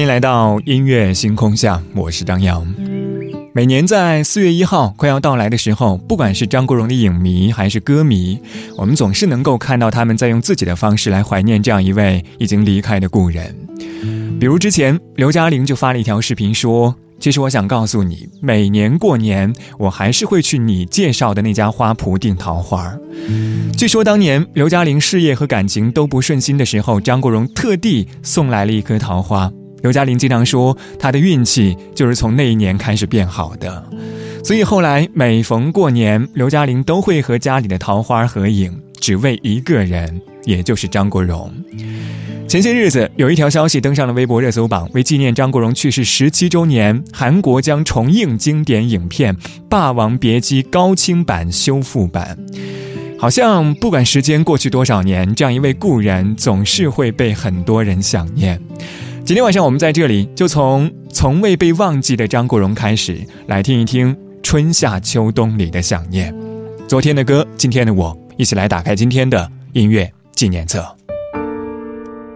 欢迎来到音乐星空下，我是张扬。每年在四月一号快要到来的时候，不管是张国荣的影迷还是歌迷，我们总是能够看到他们在用自己的方式来怀念这样一位已经离开的故人。比如之前刘嘉玲就发了一条视频说：“其实我想告诉你，每年过年我还是会去你介绍的那家花圃订桃花。”据说当年刘嘉玲事业和感情都不顺心的时候，张国荣特地送来了一颗桃花。刘嘉玲经常说，她的运气就是从那一年开始变好的，所以后来每逢过年，刘嘉玲都会和家里的桃花合影，只为一个人，也就是张国荣。前些日子，有一条消息登上了微博热搜榜，为纪念张国荣去世十七周年，韩国将重映经典影片《霸王别姬》高清版修复版。好像不管时间过去多少年，这样一位故人总是会被很多人想念。今天晚上我们在这里，就从从未被忘记的张国荣开始，来听一听春夏秋冬里的想念。昨天的歌，今天的我，一起来打开今天的音乐纪念册。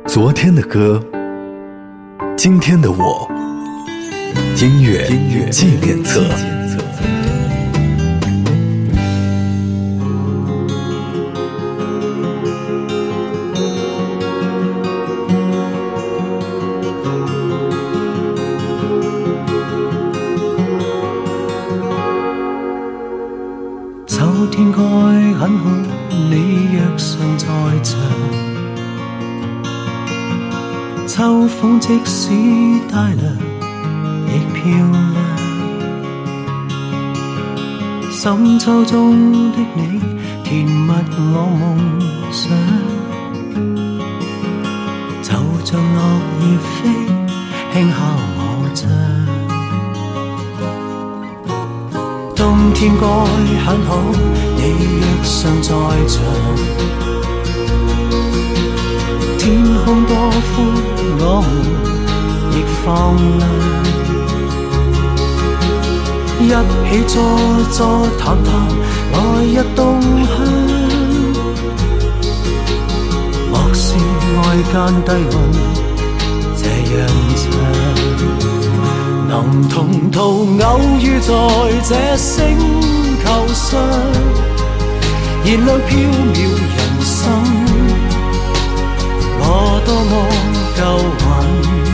昨天的歌，今天的我，音乐纪念册。漂亮亦漂亮。深秋中的你，甜蜜我夢想，就像落葉飛，輕敲我窗。冬天該很好，你若尚在場，天空多寬，我們。放，一起坐坐談談來日動向。莫說愛間低溫這樣長，能同途偶遇在這星球上，燃亮飄渺人生，我多麼夠運。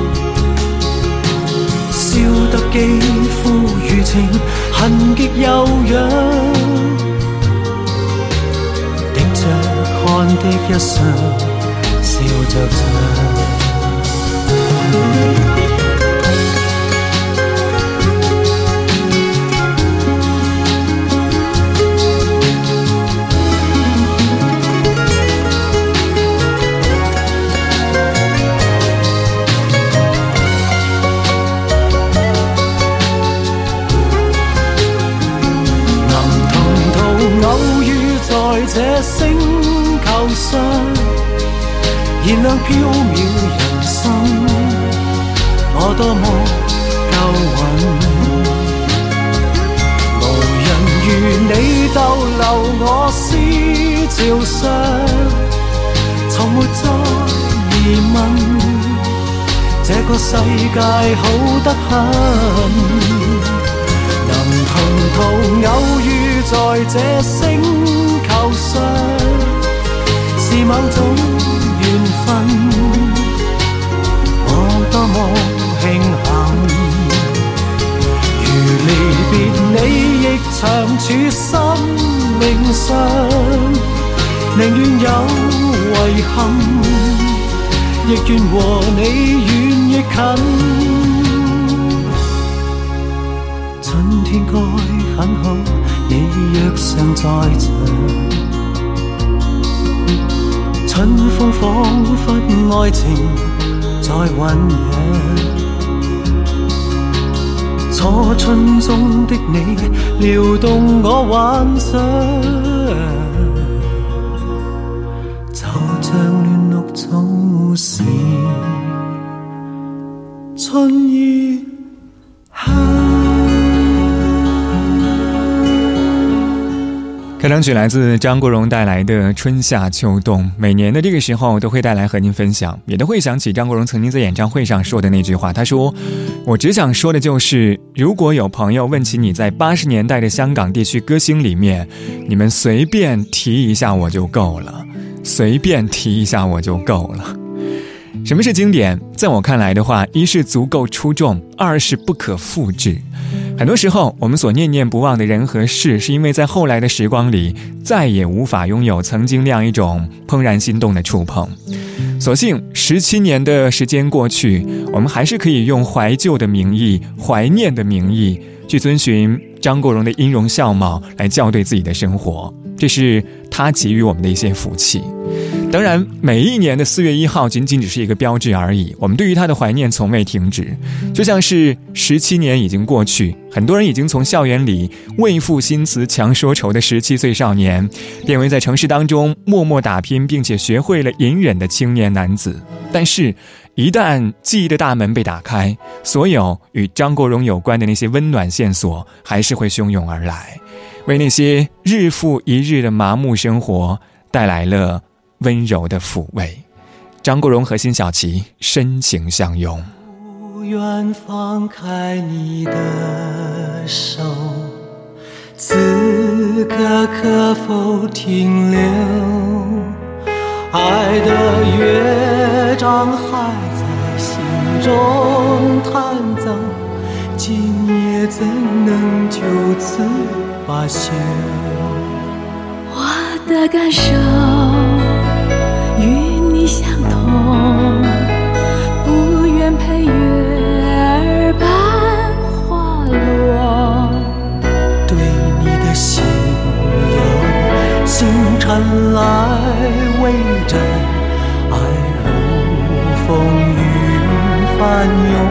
烧得肌肤如情，痕极柔痒，滴着汗的一双，笑着唱。照常，从没再疑问，这个世界好得很。能同途偶遇在这星球上，是某种。你亦长处生命上，宁愿有遗憾，亦愿和你远亦近。春天该很好，你若尚在场，春风仿佛爱情在酝酿。初春中的你，撩動我幻想，就像嫩綠草時春意。开场曲来自张国荣带来的《春夏秋冬》，每年的这个时候都会带来和您分享，也都会想起张国荣曾经在演唱会上说的那句话。他说：“我只想说的就是，如果有朋友问起你在八十年代的香港地区歌星里面，你们随便提一下我就够了，随便提一下我就够了。”什么是经典？在我看来的话，一是足够出众，二是不可复制。很多时候，我们所念念不忘的人和事，是因为在后来的时光里，再也无法拥有曾经那样一种怦然心动的触碰。所幸，十七年的时间过去，我们还是可以用怀旧的名义、怀念的名义，去遵循张国荣的音容笑貌来校对自己的生活。这是他给予我们的一些福气。当然，每一年的四月一号仅仅只是一个标志而已。我们对于他的怀念从未停止，就像是十七年已经过去，很多人已经从校园里“为赋新词强说愁”的十七岁少年，变为在城市当中默默打拼并且学会了隐忍的青年男子。但是，一旦记忆的大门被打开，所有与张国荣有关的那些温暖线索还是会汹涌而来，为那些日复一日的麻木生活带来了。温柔的抚慰，张国荣和辛晓琪深情相拥。不愿放开你的手，此刻可否停留？爱的乐章还在心中弹奏，今夜怎能就此罢休？我的感受。看来未真，爱如风雨翻涌。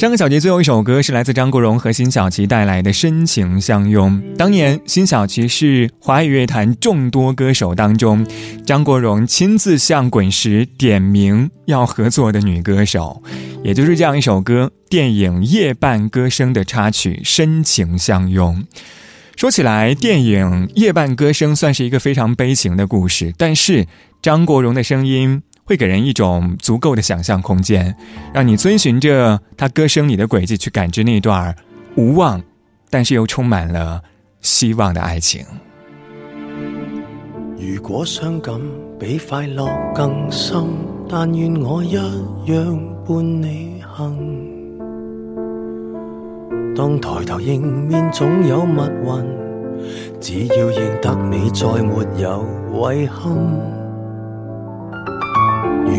上个小节最后一首歌是来自张国荣和辛晓琪带来的《深情相拥》。当年，辛晓琪是华语乐坛众多歌手当中，张国荣亲自向滚石点名要合作的女歌手。也就是这样一首歌，电影《夜半歌声》的插曲《深情相拥》。说起来，电影《夜半歌声》算是一个非常悲情的故事，但是张国荣的声音。会给人一种足够的想象空间，让你遵循着他歌声里的轨迹去感知那段无望，但是又充满了希望的爱情。如果伤感比快乐更深，但愿我一样伴你行。当抬头迎面总有密云，只要认得你，再没有遗憾。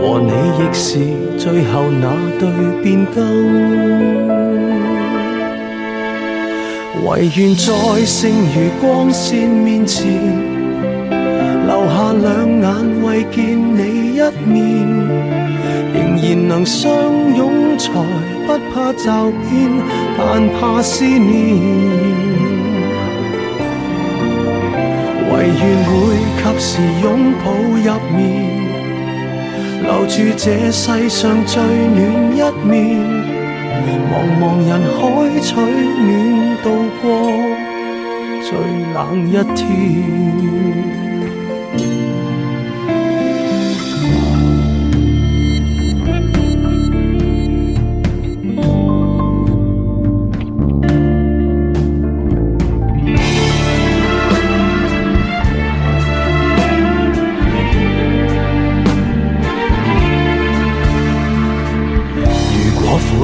和你亦是最后那对变更，唯愿在剩余光线面前，留下两眼为见你一面，仍然能相拥才不怕骤变，但怕思念。唯愿会及时拥抱入眠。留住这世上最暖一面，茫茫人海取暖，渡过最冷一天。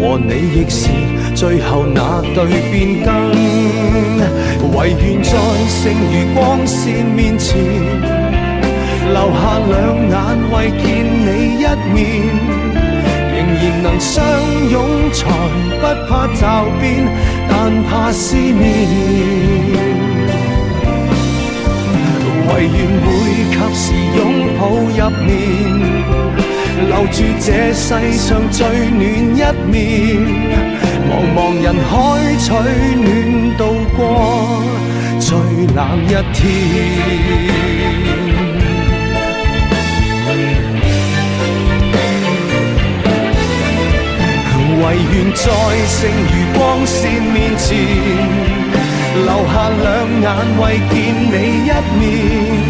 和你亦是最后那对变更，唯愿在剩余光线面前，留下两眼为见你一面，仍然能相拥才不怕骤变，但怕思念。唯愿会及时拥抱入眠。留住这世上最暖一面，茫茫人海取暖，渡过最冷一天。唯愿在剩余光线面前，留下两眼为见你一面。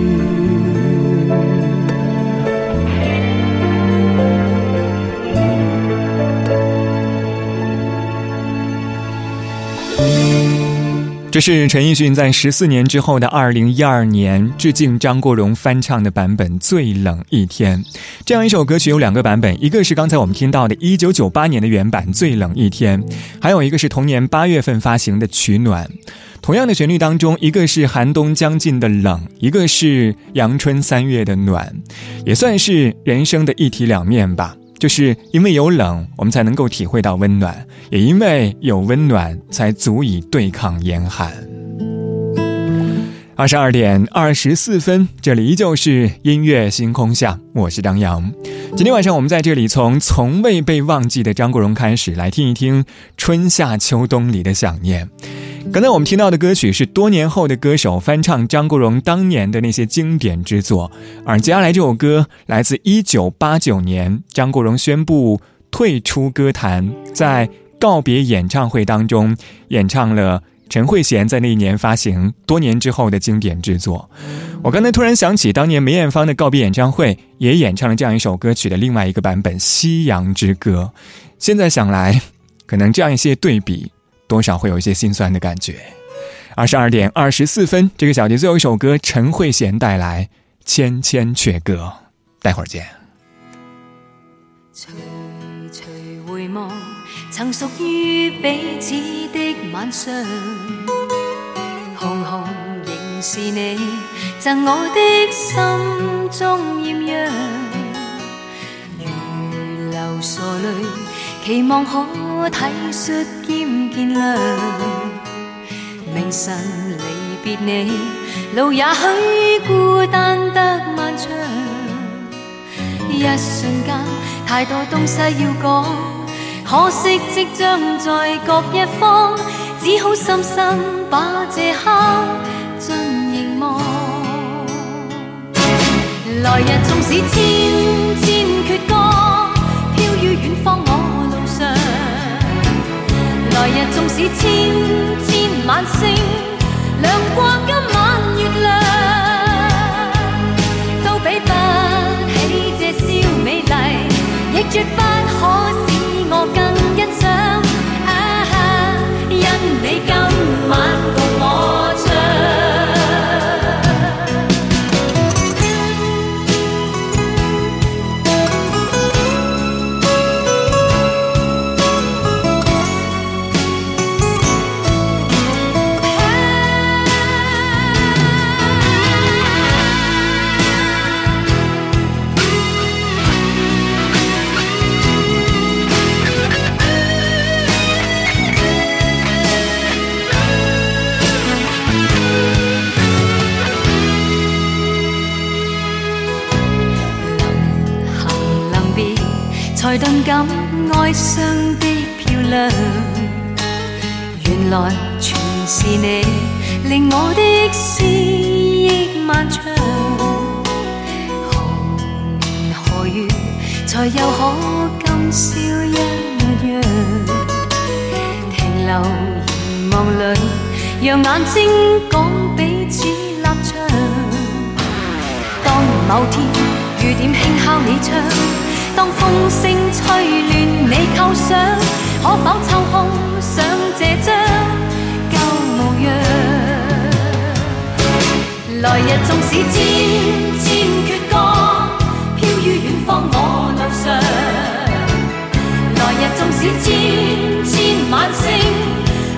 这是陈奕迅在十四年之后的二零一二年致敬张国荣翻唱的版本《最冷一天》。这样一首歌曲有两个版本，一个是刚才我们听到的一九九八年的原版《最冷一天》，还有一个是同年八月份发行的《取暖》。同样的旋律当中，一个是寒冬将近的冷，一个是阳春三月的暖，也算是人生的一体两面吧。就是因为有冷，我们才能够体会到温暖；也因为有温暖，才足以对抗严寒。二十二点二十四分，这里依旧是音乐星空下，我是张扬。今天晚上我们在这里从从未被忘记的张国荣开始，来听一听春夏秋冬里的想念。刚才我们听到的歌曲是多年后的歌手翻唱张国荣当年的那些经典之作，而接下来这首歌来自一九八九年，张国荣宣布退出歌坛，在告别演唱会当中演唱了。陈慧娴在那一年发行多年之后的经典之作，我刚才突然想起当年梅艳芳的告别演唱会也演唱了这样一首歌曲的另外一个版本《夕阳之歌》，现在想来，可能这样一些对比，多少会有一些心酸的感觉。二十二点二十四分，这个小节最后一首歌，陈慧娴带来《千千阙歌》，待会儿见。回望，曾屬於彼此的晚上。紅紅仍是你，贈我的心中豔陽。如流傻淚，期望可體恤兼見諒。明晨離別你，路也許孤單得漫長。一瞬間，太多東西要講。可惜即將在各一方，只好深深把這刻盡凝望。來日縱使千千闕歌，飄於遠方我路上。來日縱使千千晚星，亮過今晚月亮，都比不起這宵美麗，亦絕不可。我更欣賞。啊哈，因你今晚。勇敢哀傷的漂亮，原來全是你令我的思憶漫長。何年何月才又可今宵一樣？停留凝望裏，讓眼睛講彼此立場。當某天雨點輕敲你窗。当风声吹乱你构想，可否抽空想这张旧模样？来日纵使千千阙歌飘于远方我路上，来日纵使千千晚星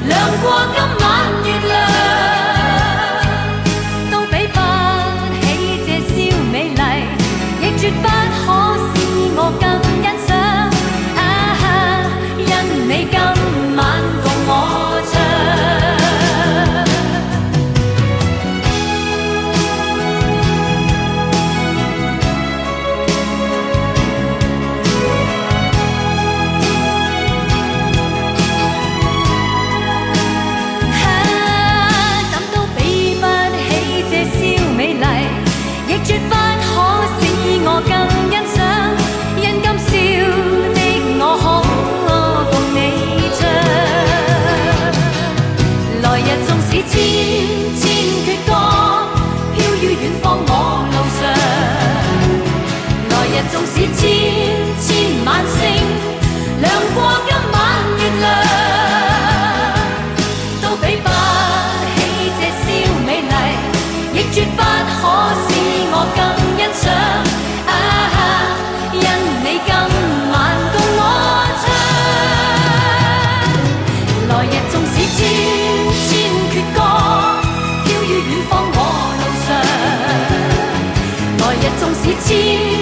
亮过今晚月亮，都比不起这宵美丽，亦绝不可。情。